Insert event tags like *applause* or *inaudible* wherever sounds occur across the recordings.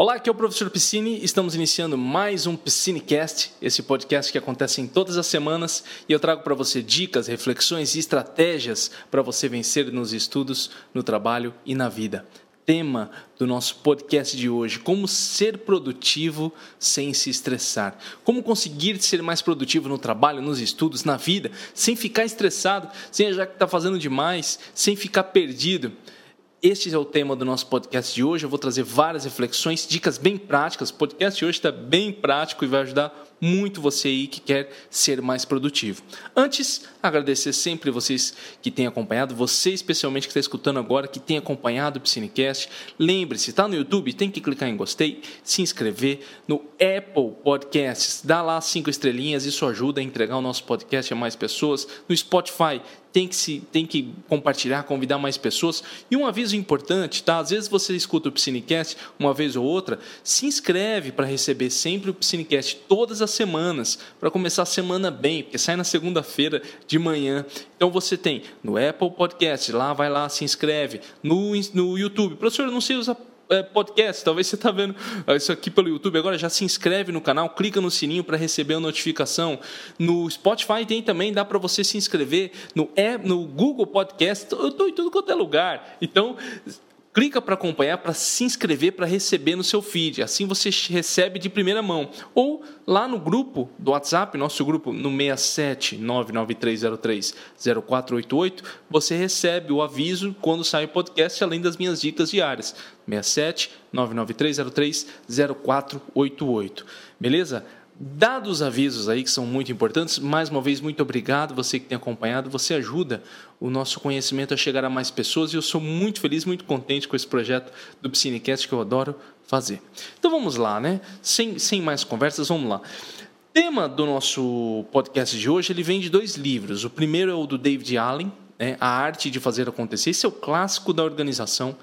Olá, aqui é o professor Piscine. Estamos iniciando mais um Piscinecast, esse podcast que acontece em todas as semanas e eu trago para você dicas, reflexões e estratégias para você vencer nos estudos, no trabalho e na vida. Tema do nosso podcast de hoje: como ser produtivo sem se estressar. Como conseguir ser mais produtivo no trabalho, nos estudos, na vida, sem ficar estressado, sem achar que está fazendo demais, sem ficar perdido. Este é o tema do nosso podcast de hoje. Eu vou trazer várias reflexões, dicas bem práticas. O podcast de hoje está bem prático e vai ajudar muito você aí que quer ser mais produtivo. Antes, agradecer sempre vocês que têm acompanhado, você especialmente que está escutando agora, que tem acompanhado o Piscinecast. Lembre-se, está no YouTube, tem que clicar em gostei, se inscrever no Apple Podcasts, dá lá cinco estrelinhas, isso ajuda a entregar o nosso podcast a mais pessoas. No Spotify, tem que, se, tem que compartilhar, convidar mais pessoas. E um aviso importante, tá? Às vezes você escuta o Piscinecast uma vez ou outra, se inscreve para receber sempre o Piscinecast todas as semanas, para começar a semana bem, porque sai na segunda-feira de manhã. Então você tem no Apple Podcast, lá vai lá, se inscreve. No, no YouTube, professor, eu não sei usar é, podcast. Talvez você está vendo isso aqui pelo YouTube agora, já se inscreve no canal, clica no sininho para receber a notificação. No Spotify tem também, dá para você se inscrever. No, é, no Google Podcast, eu estou em tudo quanto é lugar. Então, clica para acompanhar, para se inscrever, para receber no seu feed. Assim você recebe de primeira mão. Ou lá no grupo do WhatsApp, nosso grupo no 67 99303 0488, você recebe o aviso quando sai o podcast, além das minhas dicas diárias. 67 99303 0488. Beleza? Dados os avisos aí que são muito importantes, mais uma vez, muito obrigado você que tem acompanhado. Você ajuda o nosso conhecimento a chegar a mais pessoas e eu sou muito feliz, muito contente com esse projeto do Piscinecast que eu adoro fazer. Então vamos lá, né? Sem, sem mais conversas, vamos lá. Tema do nosso podcast de hoje ele vem de dois livros. O primeiro é o do David Allen, né? A Arte de Fazer Acontecer. Esse é o clássico da organização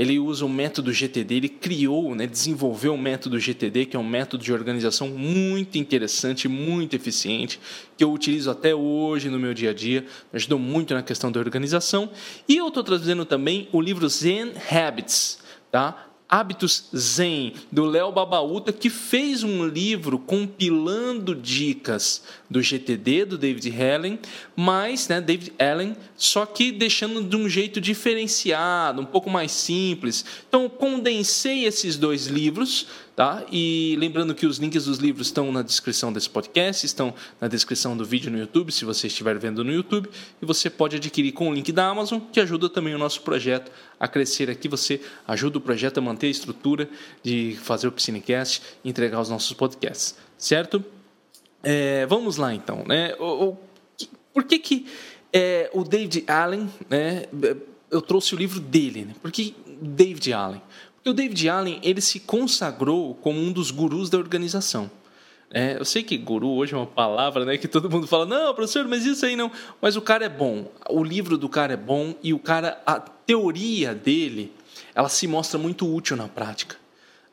ele usa o método GTD, ele criou, né, desenvolveu o método GTD, que é um método de organização muito interessante, muito eficiente, que eu utilizo até hoje no meu dia a dia, me ajudou muito na questão da organização. E eu estou trazendo também o livro Zen Habits, tá? Hábitos Zen, do Léo Babaúta, que fez um livro compilando dicas do GTD, do David Allen, mas, né, David Allen, só que deixando de um jeito diferenciado, um pouco mais simples. Então, condensei esses dois livros Tá? E lembrando que os links dos livros estão na descrição desse podcast, estão na descrição do vídeo no YouTube, se você estiver vendo no YouTube, e você pode adquirir com o link da Amazon, que ajuda também o nosso projeto a crescer aqui. Você ajuda o projeto a manter a estrutura de fazer o Piscinecast e entregar os nossos podcasts, certo? É, vamos lá então. Né? O, o, por que, que é, o David Allen, né, eu trouxe o livro dele? Né? Por que David Allen? O David Allen ele se consagrou como um dos gurus da organização. É, eu sei que guru hoje é uma palavra né, que todo mundo fala, não, professor, mas isso aí não. Mas o cara é bom, o livro do cara é bom e o cara, a teoria dele, ela se mostra muito útil na prática.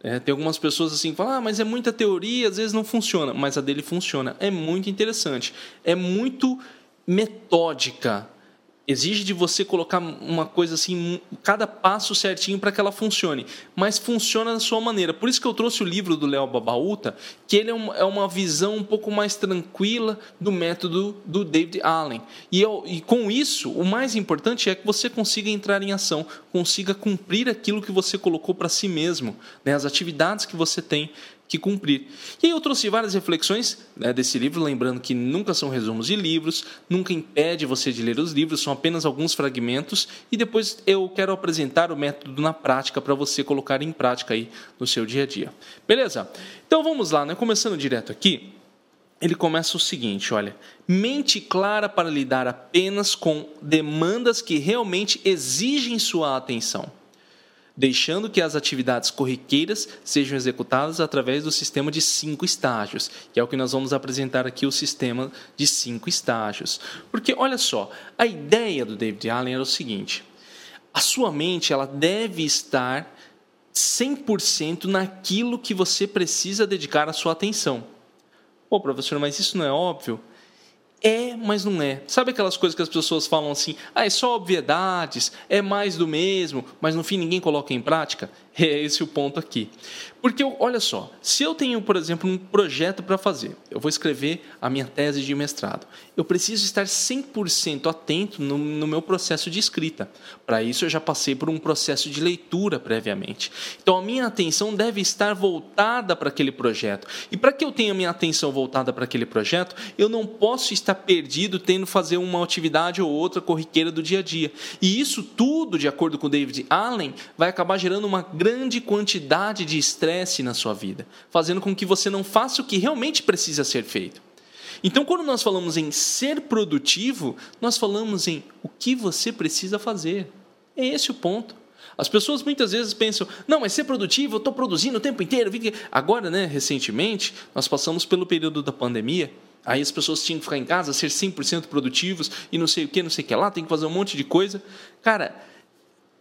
É, tem algumas pessoas assim que falam, ah, mas é muita teoria, às vezes não funciona, mas a dele funciona. É muito interessante, é muito metódica exige de você colocar uma coisa assim, cada passo certinho para que ela funcione, mas funciona da sua maneira. Por isso que eu trouxe o livro do Léo Babaúta, que ele é uma, é uma, visão um pouco mais tranquila do método do David Allen. E, eu, e com isso, o mais importante é que você consiga entrar em ação, consiga cumprir aquilo que você colocou para si mesmo, né? as atividades que você tem que cumprir. E aí eu trouxe várias reflexões né, desse livro, lembrando que nunca são resumos de livros, nunca impede você de ler os livros, são apenas alguns fragmentos, e depois eu quero apresentar o método na prática para você colocar em prática aí no seu dia a dia. Beleza? Então vamos lá, né? começando direto aqui, ele começa o seguinte, olha, mente clara para lidar apenas com demandas que realmente exigem sua atenção deixando que as atividades corriqueiras sejam executadas através do sistema de cinco estágios, que é o que nós vamos apresentar aqui, o sistema de cinco estágios. Porque, olha só, a ideia do David Allen era o seguinte, a sua mente ela deve estar 100% naquilo que você precisa dedicar a sua atenção. Pô, professor, mas isso não é óbvio? É, mas não é. Sabe aquelas coisas que as pessoas falam assim, ah, é só obviedades, é mais do mesmo, mas no fim ninguém coloca em prática? É esse o ponto aqui. Porque, olha só, se eu tenho, por exemplo, um projeto para fazer, eu vou escrever a minha tese de mestrado, eu preciso estar 100% atento no, no, meu processo de escrita. Para isso, eu já passei por um processo de leitura previamente. Então, a minha atenção deve estar voltada para aquele projeto. E para que eu tenha minha atenção voltada para aquele projeto, eu não posso estar perdido tendo fazer uma atividade ou outra corriqueira do dia a dia. E isso tudo, de acordo com David Allen, vai acabar gerando uma grande quantidade de estresse na sua vida, fazendo com que você não faça o que realmente precisa ser feito. Então, quando nós falamos em ser produtivo, nós falamos em o que você precisa fazer. É esse o ponto. As pessoas muitas vezes pensam, não, mas ser produtivo, eu estou produzindo o tempo inteiro. Agora, né, recentemente, nós passamos pelo período da pandemia, aí as pessoas tinham que ficar em casa, ser 100% produtivos e não sei o que, não sei o que lá, tem que fazer um monte de coisa. Cara,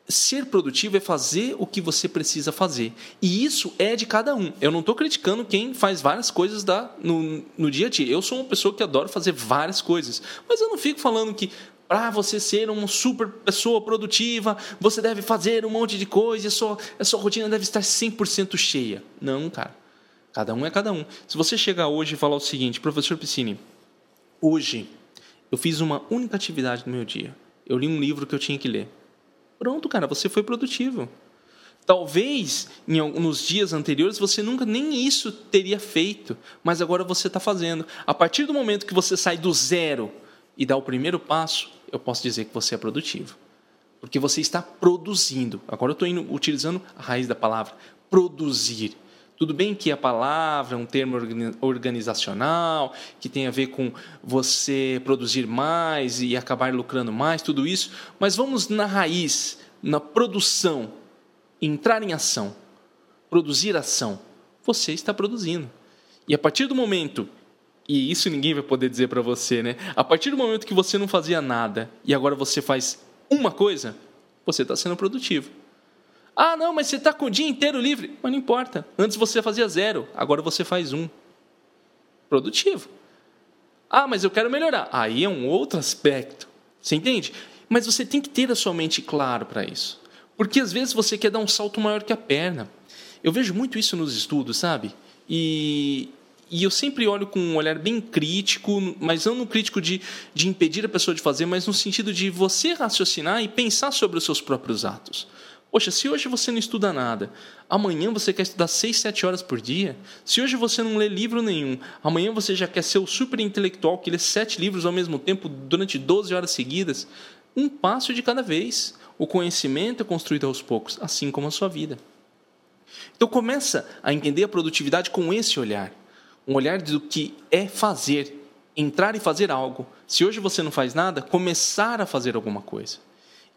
ser produtivo é fazer o que você precisa fazer. E isso é de cada um. Eu não estou criticando quem faz várias coisas da, no, no dia a dia. Eu sou uma pessoa que adora fazer várias coisas. Mas eu não fico falando que para você ser uma super pessoa produtiva, você deve fazer um monte de coisa e a sua, a sua rotina deve estar 100% cheia. Não, cara. Cada um é cada um. Se você chegar hoje e falar o seguinte, professor Piscine, hoje eu fiz uma única atividade no meu dia. Eu li um livro que eu tinha que ler. Pronto, cara, você foi produtivo. Talvez em, nos dias anteriores você nunca nem isso teria feito, mas agora você está fazendo. A partir do momento que você sai do zero e dá o primeiro passo, eu posso dizer que você é produtivo. Porque você está produzindo. Agora eu estou utilizando a raiz da palavra, produzir. Tudo bem que a palavra é um termo organizacional, que tem a ver com você produzir mais e acabar lucrando mais, tudo isso, mas vamos na raiz, na produção, entrar em ação, produzir ação. Você está produzindo. E a partir do momento, e isso ninguém vai poder dizer para você, né? A partir do momento que você não fazia nada e agora você faz uma coisa, você está sendo produtivo. Ah, não, mas você está com o dia inteiro livre. Mas não importa. Antes você fazia zero, agora você faz um. Produtivo. Ah, mas eu quero melhorar. Aí é um outro aspecto. Você entende? Mas você tem que ter a sua mente claro para isso. Porque às vezes você quer dar um salto maior que a perna. Eu vejo muito isso nos estudos, sabe? E, e eu sempre olho com um olhar bem crítico, mas não no crítico de, de impedir a pessoa de fazer, mas no sentido de você raciocinar e pensar sobre os seus próprios atos. Poxa, se hoje você não estuda nada, amanhã você quer estudar 6, 7 horas por dia? Se hoje você não lê livro nenhum, amanhã você já quer ser o super intelectual que lê 7 livros ao mesmo tempo durante 12 horas seguidas? Um passo de cada vez. O conhecimento é construído aos poucos, assim como a sua vida. Então começa a entender a produtividade com esse olhar. Um olhar do que é fazer, entrar e fazer algo. Se hoje você não faz nada, começar a fazer alguma coisa.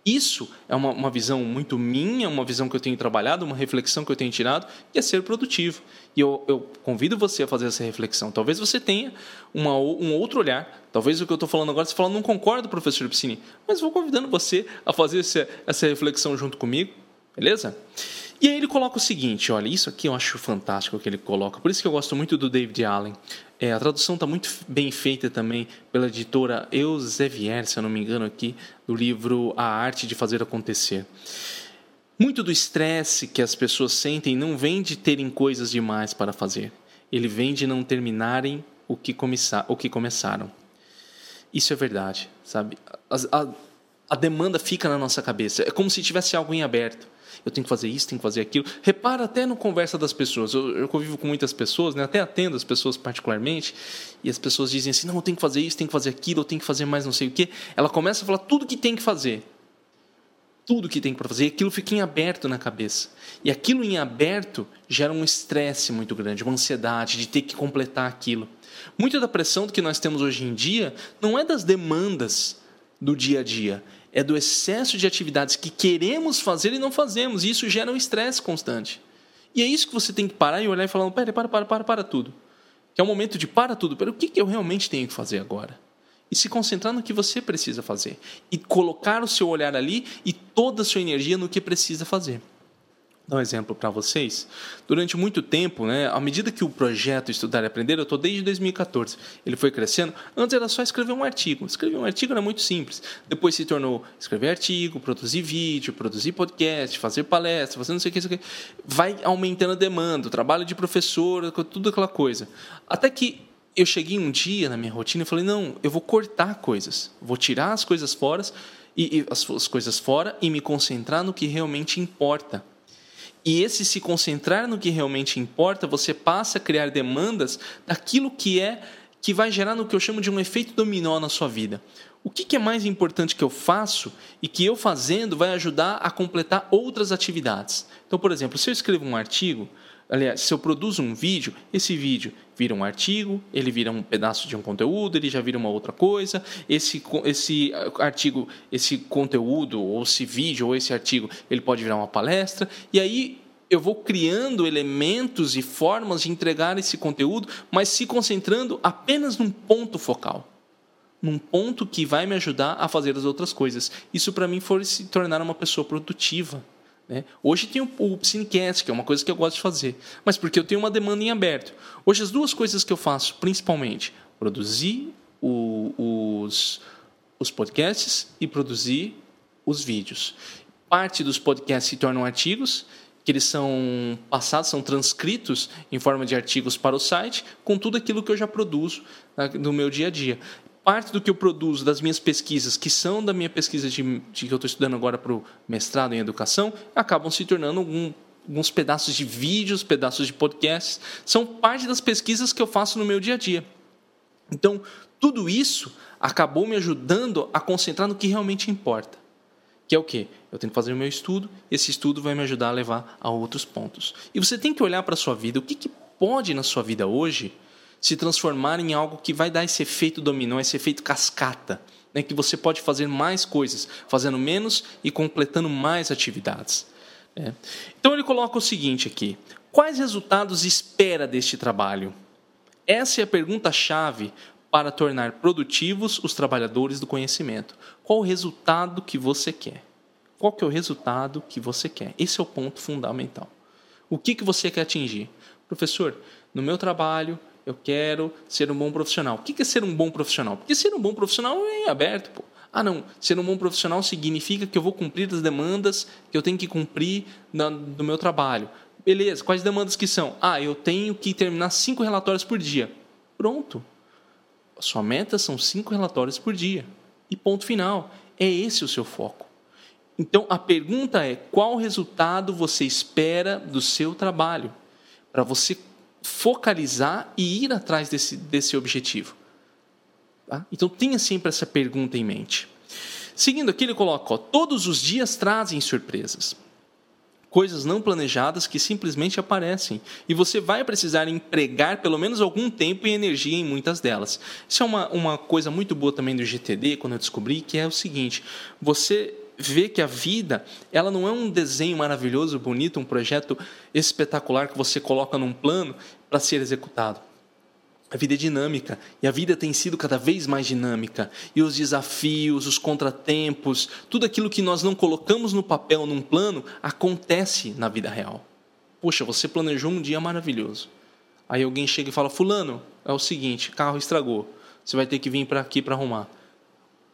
Isso é uma, uma, visão muito minha, uma visão que eu tenho trabalhado, uma reflexão que eu tenho tirado, e é ser produtivo. E eu, eu convido você a fazer essa reflexão. Talvez você tenha uma, um outro olhar. Talvez o que eu estou falando agora, você fala, não concordo, professor Piscini, mas vou convidando você a fazer essa, essa reflexão junto comigo, beleza? E aí ele coloca o seguinte, olha, isso aqui eu acho fantástico que ele coloca, por isso que eu gosto muito do David Allen. É, a tradução está muito bem feita também pela editora Eusevier, se eu não me engano aqui, do livro A Arte de Fazer Acontecer. Muito do estresse que as pessoas sentem não vem de terem coisas demais para fazer. Ele vem de não terminarem o que, o que começaram. Isso é verdade, sabe? A, a, a demanda fica na nossa cabeça. É como se tivesse algo em aberto eu tenho que fazer isso, tenho que fazer aquilo. Repara até no conversa das pessoas. Eu, eu convivo com muitas pessoas, né? até atendo as pessoas particularmente, e as pessoas dizem assim: não, eu tenho que fazer isso, tenho que fazer aquilo, eu tenho que fazer mais não sei o quê. Ela começa a falar tudo que tem que fazer. Tudo que tem para fazer, e aquilo fica em aberto na cabeça. E aquilo em aberto gera um estresse muito grande, uma ansiedade de ter que completar aquilo. Muita da pressão que nós temos hoje em dia não é das demandas do dia a dia, é do excesso de atividades que queremos fazer e não fazemos. E isso gera um estresse constante. E é isso que você tem que parar e olhar e falar: pera, para, para, para, para tudo. Que é o momento de para tudo. Pera, o que, que eu realmente tenho que fazer agora? E se concentrar no que você precisa fazer. E colocar o seu olhar ali e toda a sua energia no que precisa fazer. Dar um exemplo para vocês. Durante muito tempo, né, à medida que o projeto Estudar e Aprender, eu estou desde 2014, ele foi crescendo. Antes era só escrever um artigo. Escrever um artigo era muito simples. Depois se tornou escrever artigo, produzir vídeo, produzir podcast, fazer palestra, fazer não sei o que, sei o que. Vai aumentando a demanda, o trabalho de professor, tudo aquela coisa. Até que eu cheguei um dia na minha rotina e falei: não, eu vou cortar coisas, vou tirar as coisas fora e, e as, as coisas fora e me concentrar no que realmente importa. E esse se concentrar no que realmente importa, você passa a criar demandas daquilo que é que vai gerar no que eu chamo de um efeito dominó na sua vida. O que, é mais importante que eu faço e que eu fazendo vai ajudar a completar outras atividades. Então, por exemplo, se eu escrevo um artigo, aliás, se eu produzo um vídeo, esse vídeo vira um artigo, ele vira um pedaço de um conteúdo, ele já vira uma outra coisa. Esse, esse artigo, esse conteúdo, ou esse vídeo, ou esse artigo, ele pode virar uma palestra. E aí eu vou criando elementos e formas de entregar esse conteúdo, mas se concentrando apenas num ponto focal. Num ponto que vai me ajudar a fazer as outras coisas. Isso para mim foi se tornar uma pessoa produtiva. Né? Hoje tem o, o Cinecast, que é uma coisa que eu gosto de fazer, mas porque eu tenho uma demanda em aberto. Hoje, as duas coisas que eu faço, principalmente, produzir o, os, os podcasts e produzir os vídeos. Parte dos podcasts se tornam artigos, que eles são passados, são transcritos em forma de artigos para o site, com tudo aquilo que eu já produzo né, no meu dia a dia parte do que eu produzo das minhas pesquisas, que são da minha pesquisa de, de que eu estou estudando agora para o mestrado em educação, acabam se tornando algum, alguns pedaços de vídeos, pedaços de podcasts, são parte das pesquisas que eu faço no meu dia a dia. Então, tudo isso acabou me ajudando a concentrar no que realmente importa. Que é o quê? Eu tenho que fazer o meu estudo, esse estudo vai me ajudar a levar a outros pontos. E você tem que olhar para a sua vida, o que, que pode na sua vida hoje se transformar em algo que vai dar esse efeito dominó, esse efeito cascata, né? que você pode fazer mais coisas, fazendo menos e completando mais atividades. Né? Então ele coloca o seguinte aqui: quais resultados espera deste trabalho? Essa é a pergunta-chave para tornar produtivos os trabalhadores do conhecimento. Qual o resultado que você quer? Qual que é o resultado que você quer? Esse é o ponto fundamental. O que, que você quer atingir? Professor, no meu trabalho eu quero ser um bom profissional. O que é ser um bom profissional? Porque ser um bom profissional é em aberto, pô. Ah, não. Ser um bom profissional significa que eu vou cumprir as demandas que eu tenho que cumprir no, no meu trabalho. Beleza, quais demandas que são? Ah, eu tenho que terminar cinco relatórios por dia. Pronto. A sua meta são cinco relatórios por dia. E ponto final. É esse o seu foco. Então, a pergunta é: qual resultado você espera do seu trabalho? Para você focalizar e ir atrás desse, desse objetivo. Tá? Então tenha sempre essa pergunta em mente. Seguindo aqui, ele coloca: ó, todos os dias trazem surpresas. Coisas não planejadas que simplesmente aparecem. E você vai precisar empregar pelo menos algum tempo e energia em muitas delas. Isso é uma, uma coisa muito boa também do GTD, quando eu descobri, que é o seguinte: você vê que a vida ela não é um desenho maravilhoso, bonito, um projeto espetacular que você coloca num plano para ser executado. A vida é dinâmica e a vida tem sido cada vez mais dinâmica. E os desafios, os contratempos, tudo aquilo que nós não colocamos no papel, num plano, acontece na vida real. Poxa, você planejou um dia maravilhoso. Aí alguém chega e fala: Fulano, é o seguinte, carro estragou. Você vai ter que vir para aqui para arrumar.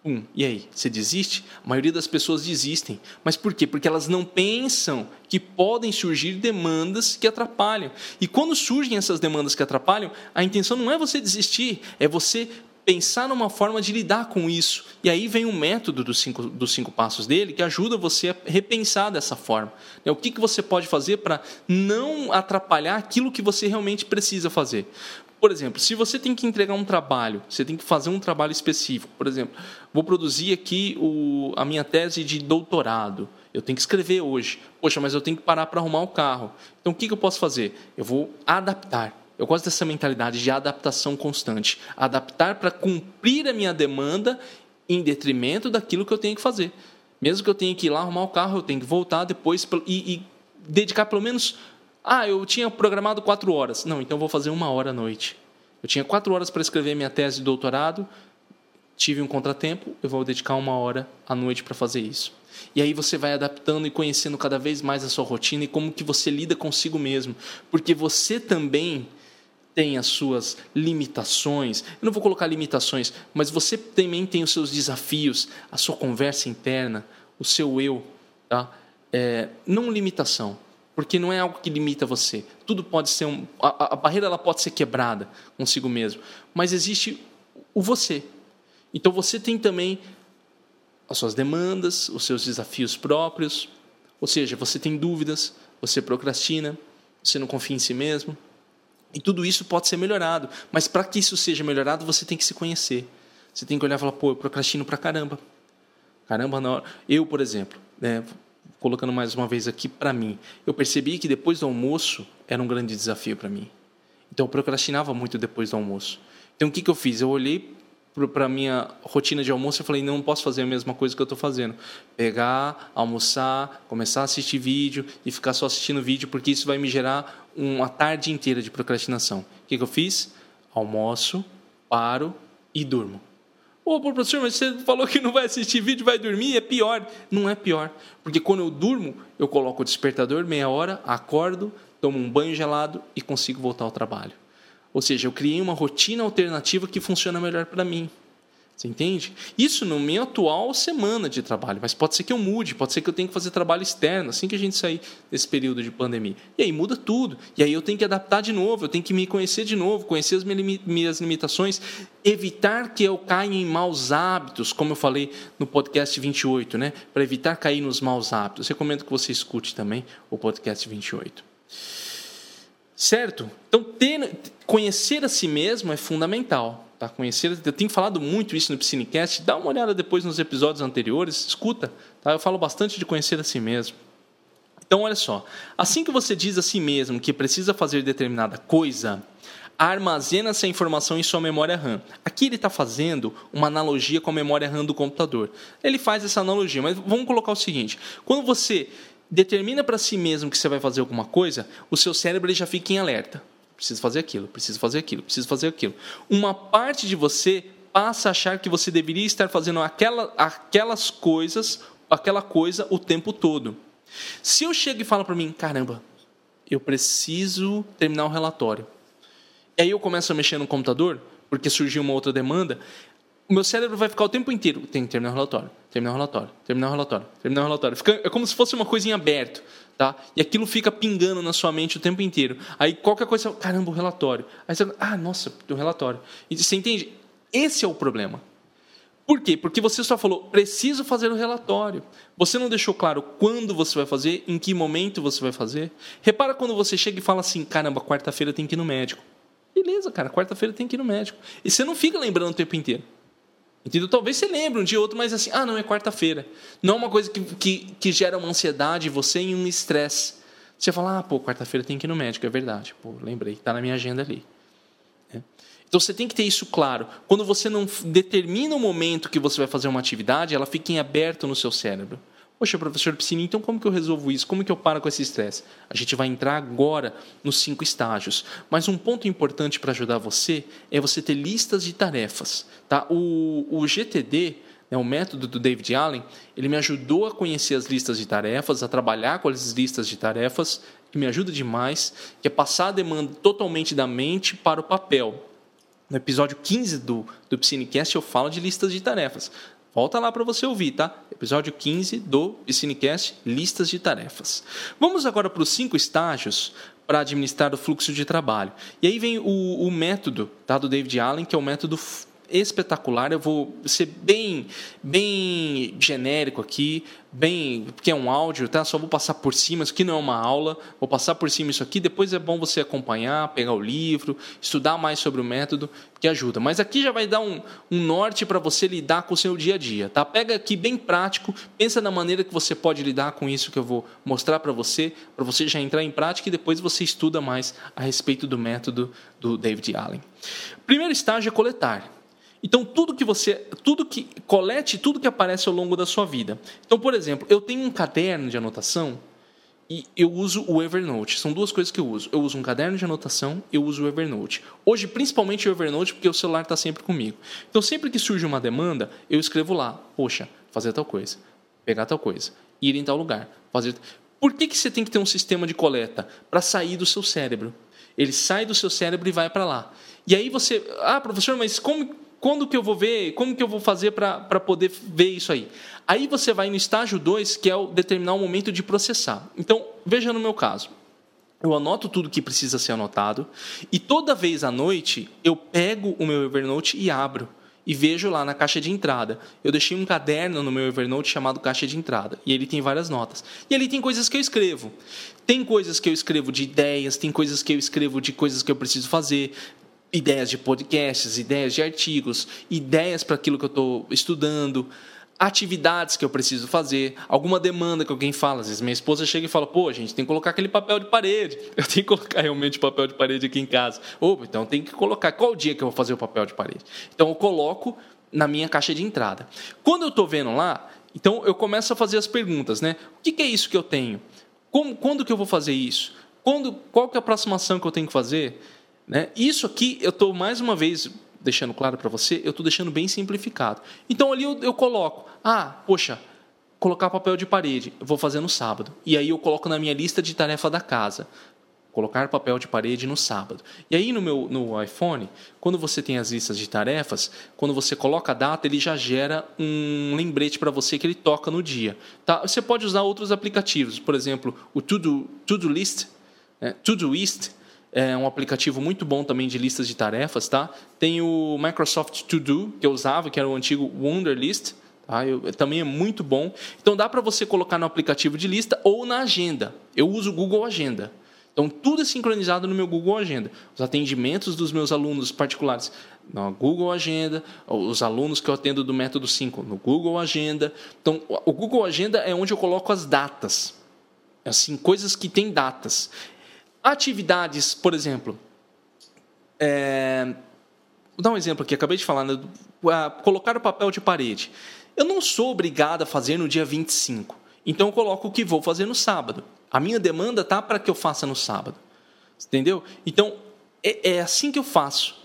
Um, e aí, você desiste? A maioria das pessoas desistem. Mas por quê? Porque elas não pensam que podem surgir demandas que atrapalham. E quando surgem essas demandas que atrapalham, a intenção não é você desistir, é você pensar numa forma de lidar com isso. E aí vem o método dos cinco, dos cinco passos dele que ajuda você a repensar dessa forma. É o que, que você pode fazer para não atrapalhar aquilo que você realmente precisa fazer. Por exemplo, se você tem que entregar um trabalho, você tem que fazer um trabalho específico. Por exemplo, vou produzir aqui o, a minha tese de doutorado. Eu tenho que escrever hoje. Poxa, mas eu tenho que parar para arrumar o carro. Então, o que, que eu posso fazer? Eu vou adaptar. Eu gosto dessa mentalidade de adaptação constante. Adaptar para cumprir a minha demanda em detrimento daquilo que eu tenho que fazer. Mesmo que eu tenha que ir lá arrumar o carro, eu tenho que voltar depois e, e dedicar pelo menos ah, eu tinha programado quatro horas. Não, então vou fazer uma hora à noite. Eu tinha quatro horas para escrever minha tese de doutorado. tive um contratempo, eu vou dedicar uma hora à noite para fazer isso. E aí você vai adaptando e conhecendo cada vez mais a sua rotina e como que você lida consigo mesmo, porque você também tem as suas limitações. Eu não vou colocar limitações, mas você também tem os seus desafios, a sua conversa interna, o seu eu, tá? É, não limitação, porque não é algo que limita você. Tudo pode ser um, a, a barreira ela pode ser quebrada consigo mesmo, mas existe o você. Então você tem também as suas demandas, os seus desafios próprios. Ou seja, você tem dúvidas, você procrastina, você não confia em si mesmo. E tudo isso pode ser melhorado. Mas para que isso seja melhorado, você tem que se conhecer. Você tem que olhar e falar, pô, eu procrastino pra caramba. Caramba, não. Eu, por exemplo, né, colocando mais uma vez aqui para mim, eu percebi que depois do almoço era um grande desafio para mim. Então eu procrastinava muito depois do almoço. Então o que, que eu fiz? Eu olhei para minha rotina de almoço, eu falei, não posso fazer a mesma coisa que eu estou fazendo. Pegar, almoçar, começar a assistir vídeo e ficar só assistindo vídeo, porque isso vai me gerar uma tarde inteira de procrastinação. O que, que eu fiz? Almoço, paro e durmo. Ô, professor, mas você falou que não vai assistir vídeo, vai dormir, é pior. Não é pior, porque quando eu durmo, eu coloco o despertador, meia hora, acordo, tomo um banho gelado e consigo voltar ao trabalho. Ou seja, eu criei uma rotina alternativa que funciona melhor para mim. Você entende? Isso no minha atual semana de trabalho, mas pode ser que eu mude, pode ser que eu tenha que fazer trabalho externo assim que a gente sair desse período de pandemia. E aí muda tudo. E aí eu tenho que adaptar de novo, eu tenho que me conhecer de novo, conhecer as minhas limitações, evitar que eu caia em maus hábitos, como eu falei no podcast 28, né? Para evitar cair nos maus hábitos. Recomendo que você escute também o podcast 28. Certo? Então, ter, conhecer a si mesmo é fundamental. Tá? Conhecer, eu tenho falado muito isso no Piscinecast. Dá uma olhada depois nos episódios anteriores, escuta. Tá? Eu falo bastante de conhecer a si mesmo. Então, olha só. Assim que você diz a si mesmo que precisa fazer determinada coisa, armazena essa informação em sua memória RAM. Aqui ele está fazendo uma analogia com a memória RAM do computador. Ele faz essa analogia, mas vamos colocar o seguinte: quando você determina para si mesmo que você vai fazer alguma coisa, o seu cérebro já fica em alerta. Preciso fazer aquilo, preciso fazer aquilo, preciso fazer aquilo. Uma parte de você passa a achar que você deveria estar fazendo aquela, aquelas coisas, aquela coisa o tempo todo. Se eu chego e falo para mim, caramba, eu preciso terminar o relatório. E aí eu começo a mexer no computador, porque surgiu uma outra demanda, o meu cérebro vai ficar o tempo inteiro. Tem que terminar o relatório, terminar o relatório, terminar o relatório, terminar o relatório. Fica, é como se fosse uma coisinha aberta, tá? E aquilo fica pingando na sua mente o tempo inteiro. Aí qualquer coisa, caramba, o relatório. Aí você, ah, nossa, o relatório. E você entende? Esse é o problema. Por quê? Porque você só falou, preciso fazer o relatório. Você não deixou claro quando você vai fazer, em que momento você vai fazer. Repara quando você chega e fala assim, caramba, quarta-feira tem que ir no médico. Beleza, cara, quarta-feira tem que ir no médico. E você não fica lembrando o tempo inteiro. Entendeu? Talvez você lembre um dia ou outro, mas assim, ah, não, é quarta-feira. Não é uma coisa que, que, que gera uma ansiedade em você e um estresse. Você fala, ah, pô, quarta-feira tem que ir no médico, é verdade. Pô, lembrei, está na minha agenda ali. É. Então você tem que ter isso claro. Quando você não determina o momento que você vai fazer uma atividade, ela fica em aberto no seu cérebro. Poxa, professor Piscina, então como que eu resolvo isso? Como que eu paro com esse estresse? A gente vai entrar agora nos cinco estágios. Mas um ponto importante para ajudar você é você ter listas de tarefas. Tá? O, o GTD, né, o método do David Allen, ele me ajudou a conhecer as listas de tarefas, a trabalhar com as listas de tarefas, que me ajuda demais, que é passar a demanda totalmente da mente para o papel. No episódio 15 do, do Piscinecast eu falo de listas de tarefas. Volta lá para você ouvir, tá? Episódio 15 do Cinecast, listas de tarefas. Vamos agora para os cinco estágios para administrar o fluxo de trabalho. E aí vem o, o método tá, do David Allen, que é o método espetacular. Eu vou ser bem, bem genérico aqui, bem, porque é um áudio, tá? Só vou passar por cima. Isso aqui não é uma aula. Vou passar por cima isso aqui. Depois é bom você acompanhar, pegar o livro, estudar mais sobre o método, que ajuda. Mas aqui já vai dar um, um norte para você lidar com o seu dia a dia, tá? Pega aqui bem prático, pensa na maneira que você pode lidar com isso que eu vou mostrar para você, para você já entrar em prática e depois você estuda mais a respeito do método do David Allen. Primeiro estágio é coletar. Então, tudo que você, tudo que colete tudo que aparece ao longo da sua vida. Então, por exemplo, eu tenho um caderno de anotação e eu uso o Evernote. São duas coisas que eu uso. Eu uso um caderno de anotação, eu uso o Evernote. Hoje, principalmente o Evernote, porque o celular está sempre comigo. Então, sempre que surge uma demanda, eu escrevo lá: poxa, fazer tal coisa, pegar tal coisa, ir em tal lugar, fazer. Por que, que você tem que ter um sistema de coleta? Para sair do seu cérebro. Ele sai do seu cérebro e vai para lá. E aí você, ah, professor, mas como, quando que eu vou ver? Como que eu vou fazer para poder ver isso aí? Aí você vai no estágio 2, que é o determinar o momento de processar. Então, veja no meu caso. Eu anoto tudo que precisa ser anotado e toda vez à noite eu pego o meu Evernote e abro e vejo lá na caixa de entrada. Eu deixei um caderno no meu Evernote chamado caixa de entrada e ele tem várias notas. E ali tem coisas que eu escrevo. Tem coisas que eu escrevo de ideias, tem coisas que eu escrevo de coisas que eu preciso fazer, ideias de podcasts, ideias de artigos, ideias para aquilo que eu estou estudando, atividades que eu preciso fazer, alguma demanda que alguém fala. Às vezes minha esposa chega e fala: pô, gente tem que colocar aquele papel de parede. *laughs* Eu tenho que colocar realmente papel de parede aqui em casa. Ou então tem que colocar qual dia que eu vou fazer o papel de parede. Então eu coloco na minha caixa de entrada. Quando eu estou vendo lá, então eu começo a fazer as perguntas, né? O que, que é isso que eu tenho? Como, quando que eu vou fazer isso? Quando, qual que é a aproximação que eu tenho que fazer? Né? Isso aqui eu estou mais uma vez deixando claro para você, eu estou deixando bem simplificado. Então ali eu, eu coloco, ah, poxa, colocar papel de parede, eu vou fazer no sábado. E aí eu coloco na minha lista de tarefa da casa, colocar papel de parede no sábado. E aí no meu no iPhone, quando você tem as listas de tarefas, quando você coloca a data, ele já gera um lembrete para você que ele toca no dia. Tá? Você pode usar outros aplicativos, por exemplo, o To Do, to -do List, né? To é um aplicativo muito bom também de listas de tarefas, tá? Tem o Microsoft To Do, que eu usava, que era o antigo Wunderlist, tá? Eu, também é muito bom. Então dá para você colocar no aplicativo de lista ou na agenda. Eu uso o Google Agenda. Então tudo é sincronizado no meu Google Agenda. Os atendimentos dos meus alunos particulares no Google Agenda, os alunos que eu atendo do método 5 no Google Agenda. Então o Google Agenda é onde eu coloco as datas. Assim, coisas que têm datas. Atividades, por exemplo. É... Vou dar um exemplo aqui, acabei de falar, né? colocar o papel de parede. Eu não sou obrigado a fazer no dia 25. Então eu coloco o que vou fazer no sábado. A minha demanda tá para que eu faça no sábado. Entendeu? Então é, é assim que eu faço.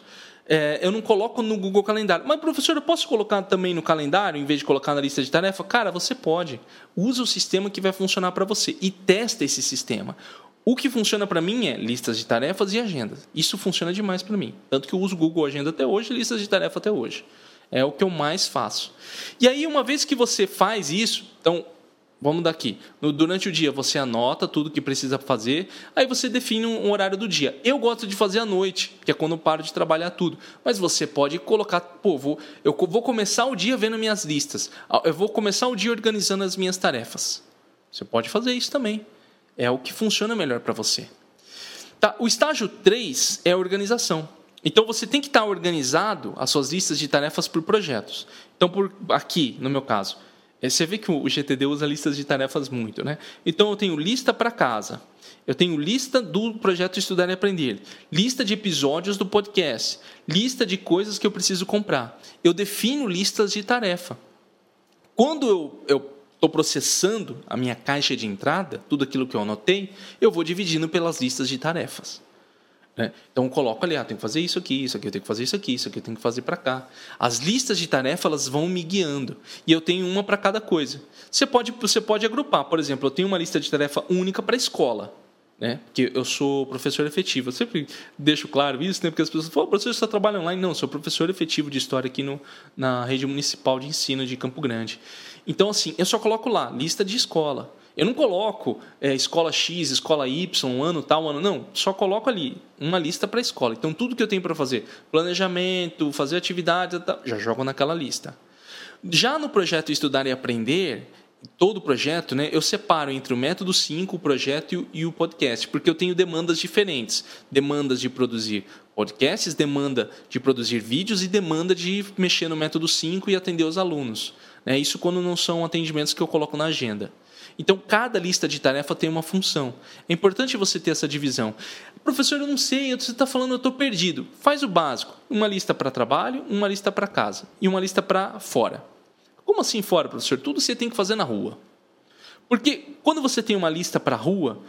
É, eu não coloco no Google Calendário. Mas, professor, eu posso colocar também no calendário, em vez de colocar na lista de tarefa? Cara, você pode. Usa o sistema que vai funcionar para você e testa esse sistema. O que funciona para mim é listas de tarefas e agendas. Isso funciona demais para mim. Tanto que eu uso Google Agenda até hoje, listas de tarefa até hoje. É o que eu mais faço. E aí, uma vez que você faz isso, então, vamos daqui. Durante o dia, você anota tudo que precisa fazer, aí você define um horário do dia. Eu gosto de fazer à noite, que é quando eu paro de trabalhar tudo. Mas você pode colocar, pô, vou, eu vou começar o dia vendo minhas listas. Eu vou começar o dia organizando as minhas tarefas. Você pode fazer isso também é o que funciona melhor para você. Tá, o estágio 3 é a organização. Então você tem que estar organizado as suas listas de tarefas por projetos. Então, por aqui, no meu caso, é, você vê que o GTD usa listas de tarefas muito, né? Então eu tenho lista para casa, eu tenho lista do projeto Estudar e Aprender, lista de episódios do podcast, lista de coisas que eu preciso comprar. Eu defino listas de tarefa. Quando eu, eu estou processando a minha caixa de entrada, tudo aquilo que eu anotei, eu vou dividindo pelas listas de tarefas. Né? Então eu coloco ali, ah, tenho que fazer isso aqui, isso aqui eu tenho que fazer isso aqui, isso aqui eu tenho que fazer para cá. As listas de tarefas elas vão me guiando e eu tenho uma para cada coisa. Você pode, você pode agrupar, por exemplo, eu tenho uma lista de tarefa única para a escola. Né? Porque eu sou professor efetivo. Eu sempre deixo claro isso, né? porque as pessoas falam, professor, você trabalha online? Não, sou professor efetivo de história aqui no, na rede municipal de ensino de Campo Grande. Então, assim, eu só coloco lá, lista de escola. Eu não coloco é, escola X, escola Y, ano tal, ano. Não, só coloco ali uma lista para a escola. Então, tudo que eu tenho para fazer, planejamento, fazer atividade, já jogo naquela lista. Já no projeto Estudar e Aprender, todo o projeto, né, eu separo entre o método 5, o projeto e o podcast, porque eu tenho demandas diferentes. Demandas de produzir podcasts, demanda de produzir vídeos e demanda de mexer no método 5 e atender os alunos. Né? Isso quando não são atendimentos que eu coloco na agenda. Então, cada lista de tarefa tem uma função. É importante você ter essa divisão. Professor, eu não sei, você está falando, eu estou perdido. Faz o básico: uma lista para trabalho, uma lista para casa e uma lista para fora. Como assim fora, professor? Tudo você tem que fazer na rua. Porque quando você tem uma lista para a rua,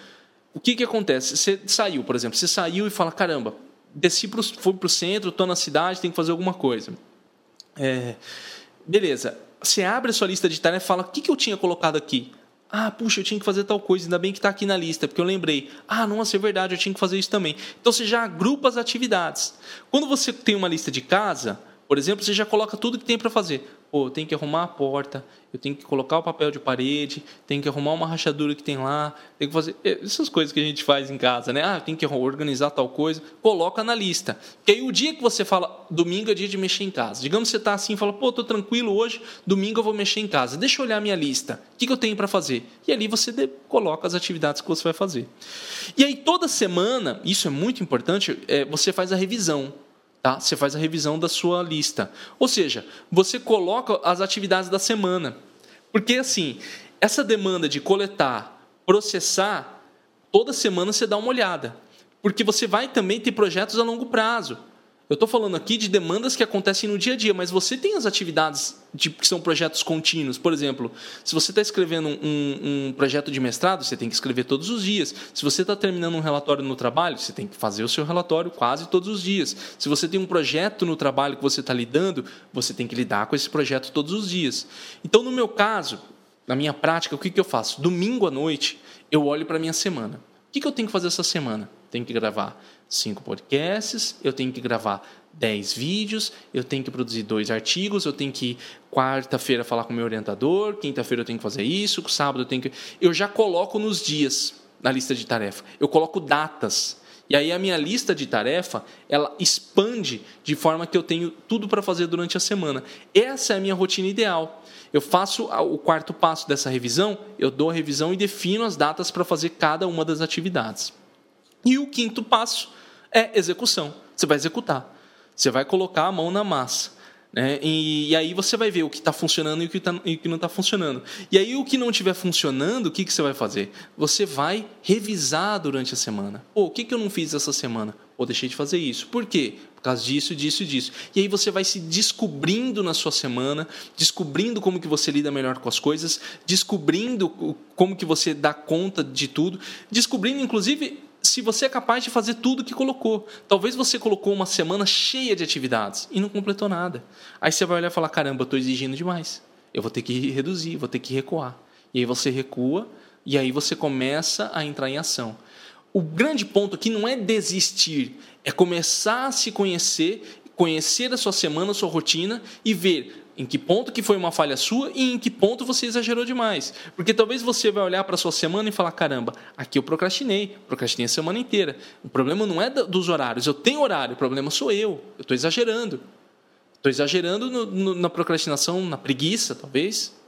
o que, que acontece? Você saiu, por exemplo, você saiu e fala: caramba, desci pro, fui para o centro, estou na cidade, tenho que fazer alguma coisa. É, beleza. Você abre a sua lista de tarefas e fala: o que, que eu tinha colocado aqui? Ah, puxa, eu tinha que fazer tal coisa, ainda bem que está aqui na lista, porque eu lembrei. Ah, nossa, é verdade, eu tinha que fazer isso também. Então você já agrupa as atividades. Quando você tem uma lista de casa, por exemplo, você já coloca tudo que tem para fazer. Pô, tem que arrumar a porta, eu tenho que colocar o papel de parede, tenho que arrumar uma rachadura que tem lá, tem que fazer eh, essas coisas que a gente faz em casa, né? Ah, tem que organizar tal coisa, coloca na lista. Porque aí o dia que você fala, domingo é dia de mexer em casa. Digamos que você está assim, fala, pô, tô tranquilo hoje, domingo eu vou mexer em casa. Deixa eu olhar a minha lista. O que, que eu tenho para fazer? E ali você coloca as atividades que você vai fazer. E aí toda semana, isso é muito importante, é, você faz a revisão. Tá? Você faz a revisão da sua lista. Ou seja, você coloca as atividades da semana. Porque assim, essa demanda de coletar, processar, toda semana você dá uma olhada. Porque você vai também ter projetos a longo prazo. Eu estou falando aqui de demandas que acontecem no dia a dia, mas você tem as atividades de, que são projetos contínuos. Por exemplo, se você está escrevendo um, um, projeto de mestrado, você tem que escrever todos os dias. Se você está terminando um relatório no trabalho, você tem que fazer o seu relatório quase todos os dias. Se você tem um projeto no trabalho que você está lidando, você tem que lidar com esse projeto todos os dias. Então, no meu caso, na minha prática, o que, que eu faço? Domingo à noite, eu olho para a minha semana. O que, que eu tenho que fazer essa semana? Tenho que gravar cinco podcasts, eu tenho que gravar dez vídeos, eu tenho que produzir dois artigos, eu tenho que quarta-feira falar com meu orientador, quinta-feira eu tenho que fazer isso, sábado eu tenho que. Eu já coloco nos dias na lista de tarefa. Eu coloco datas. E aí a minha lista de tarefa, ela expande de forma que eu tenho tudo para fazer durante a semana. Essa é a minha rotina ideal. Eu faço o quarto passo dessa revisão, eu dou a revisão e defino as datas para fazer cada uma das atividades. E o quinto passo é execução. Você vai executar. Você vai colocar a mão na massa. Né? E, e, aí você vai ver o que está funcionando e o que, tá, e o que não está funcionando. E aí o que não estiver funcionando, o que, que você vai fazer? Você vai revisar durante a semana. Pô, o que, que eu não fiz essa semana? Ou deixei de fazer isso. Por quê? Por causa disso, disso e disso. E aí você vai se descobrindo na sua semana, descobrindo como que você lida melhor com as coisas, descobrindo como que você dá conta de tudo, descobrindo inclusive se você é capaz de fazer tudo que colocou. Talvez você colocou uma semana cheia de atividades e não completou nada. Aí você vai olhar e falar: caramba, estou exigindo demais. Eu vou ter que reduzir, vou ter que recuar. E aí você recua e aí você começa a entrar em ação. O grande ponto aqui não é desistir, é começar a se conhecer, conhecer a sua semana, a sua rotina e ver em que ponto que foi uma falha sua e em que ponto você exagerou demais. Porque talvez você vai olhar para sua semana e falar: caramba, aqui eu procrastinei, procrastinei a semana inteira. O problema não é dos horários, eu tenho horário, o problema sou eu, eu estou exagerando. Estou exagerando no, no, na procrastinação, na preguiça, talvez.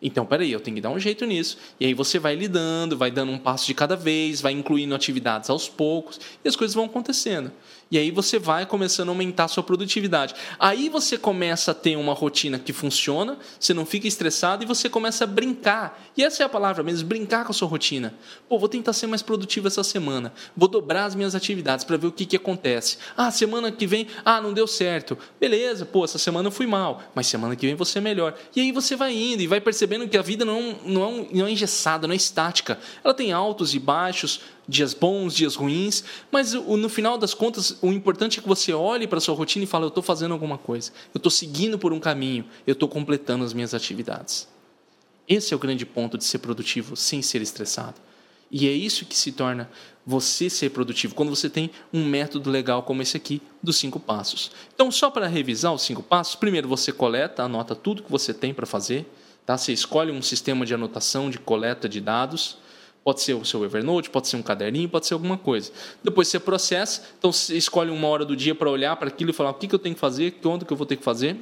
Então, peraí, eu tenho que dar um jeito nisso. E aí você vai lidando, vai dando um passo de cada vez, vai incluindo atividades aos poucos, e as coisas vão acontecendo. E aí você vai começando a aumentar a sua produtividade. Aí você começa a ter uma rotina que funciona, você não fica estressado e você começa a brincar. E essa é a palavra mesmo, brincar com a sua rotina. Pô, vou tentar ser mais produtivo essa semana. Vou dobrar as minhas atividades para ver o que, que acontece. Ah, semana que vem, ah, não deu certo. Beleza, pô, essa semana eu fui mal, mas semana que vem você é melhor. E aí você vai indo e vai percebendo que a vida não, não, é, não é engessada, não é estática. Ela tem altos e baixos, dias bons, dias ruins, mas no final das contas, o importante é que você olhe para a sua rotina e fale: eu estou fazendo alguma coisa, eu estou seguindo por um caminho, eu estou completando as minhas atividades. Esse é o grande ponto de ser produtivo sem ser estressado. E é isso que se torna você ser produtivo, quando você tem um método legal como esse aqui, dos cinco passos. Então, só para revisar os cinco passos, primeiro você coleta, anota tudo que você tem para fazer, tá? você escolhe um sistema de anotação, de coleta de dados, Pode ser o seu Evernote, pode ser um caderninho, pode ser alguma coisa. Depois você processa, então você escolhe uma hora do dia para olhar para aquilo e falar o que, que eu tenho que fazer, quando que eu vou ter que fazer.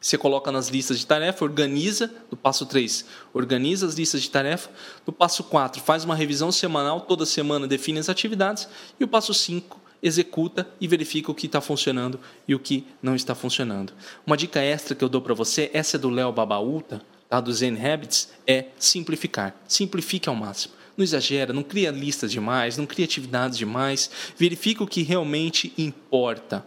Você coloca nas listas de tarefa, organiza, do passo 3, organiza as listas de tarefa. No passo 4, faz uma revisão semanal, toda semana define as atividades. E o passo 5, executa e verifica o que está funcionando e o que não está funcionando. Uma dica extra que eu dou para você, essa é do Léo Babaúta, tá, do Zen Habits, é simplificar. Simplifique ao máximo não exagera, não cria listas demais, não cria atividades demais, verifica o que realmente importa.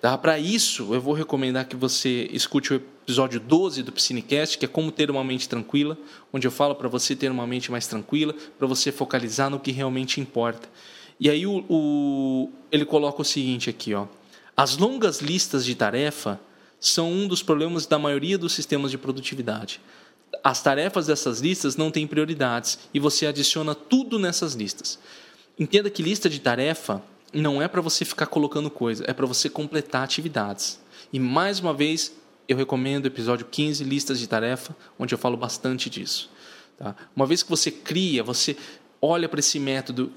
Tá? Para isso, eu vou recomendar que você escute episódio 12 do Piscinecast, que é como ter uma mente tranquila, onde eu falo para você ter uma mente mais tranquila, para você focalizar no que realmente importa. E aí o, o, ele coloca o seguinte aqui, ó. As longas listas de tarefa são um dos problemas da maioria dos sistemas de produtividade. As tarefas dessas listas não têm prioridades e você adiciona tudo nessas listas. Entenda que lista de tarefa não é para você ficar colocando coisa, é para você completar atividades. E mais uma vez, eu recomendo o episódio 15, listas de tarefa, onde eu falo bastante disso. Tá? Uma vez que você cria, você olha para esse método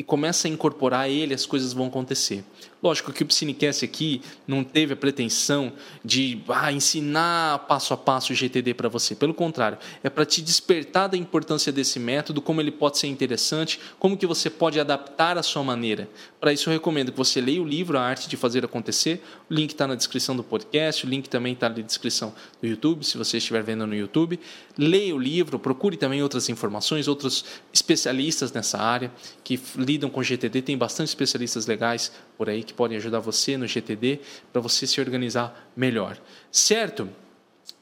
e começa a incorporar ele, as coisas vão acontecer. Lógico que o Psinecast aqui não teve a pretensão de ah, ensinar passo a passo o GTD para você. Pelo contrário, é para te despertar da importância desse método, como ele pode ser interessante, como que você pode adaptar a sua maneira. Para isso eu recomendo que você leia o livro A Arte de Fazer Acontecer. O link está na descrição do podcast, o link também está na descrição do YouTube, se você estiver vendo no YouTube. Leia o livro, procure também outras informações, outros especialistas nessa área que lidam com GTD. Tem bastante especialistas legais por aí que podem ajudar você no GTD para você se organizar melhor. Certo?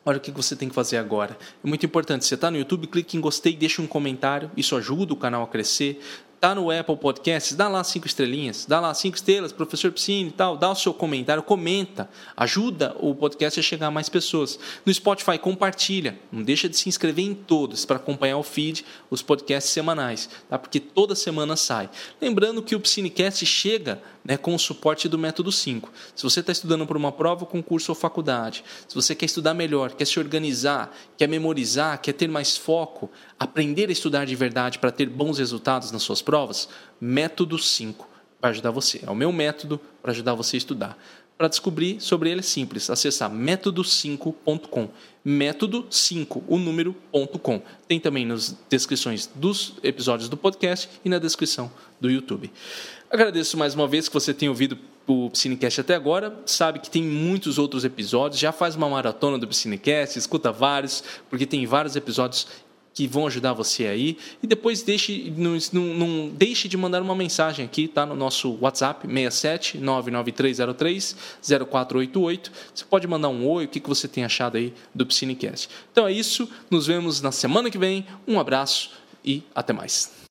Olha o que você tem que fazer agora. É muito importante. Você está no YouTube, clique em gostei, deixa um comentário. Isso ajuda o canal a crescer. Tá no Apple Podcasts, dá lá cinco estrelinhas, dá lá cinco estrelas, professor Piscine e tal, dá o seu comentário, comenta, ajuda o podcast a chegar a mais pessoas. No Spotify, compartilha, não deixa de se inscrever em todos para acompanhar o feed, os podcasts semanais, tá? porque toda semana sai. Lembrando que o Piscinecast chega né, com o suporte do método 5. Se você está estudando para uma prova, concurso ou faculdade, se você quer estudar melhor, quer se organizar, quer memorizar, quer ter mais foco, aprender a estudar de verdade para ter bons resultados nas suas provas, método 5 vai ajudar você. É o meu método para ajudar você a estudar. Para descobrir sobre ele é simples, acessar método5.com. Método 5, o número.com. Tem também nas descrições dos episódios do podcast e na descrição do YouTube. Agradeço mais uma vez que você tenha ouvido o Piscinecast até agora. Sabe que tem muitos outros episódios. Já faz uma maratona do Piscinecast, escuta vários, porque tem vários episódios que vão ajudar você aí. E depois deixe, não, não, deixe de mandar uma mensagem aqui, tá? No nosso WhatsApp, 67 99303 0488. Você pode mandar um oi, o que, que você tem achado aí do Piscinecast. Então é isso, nos vemos na semana que vem. Um abraço e até mais.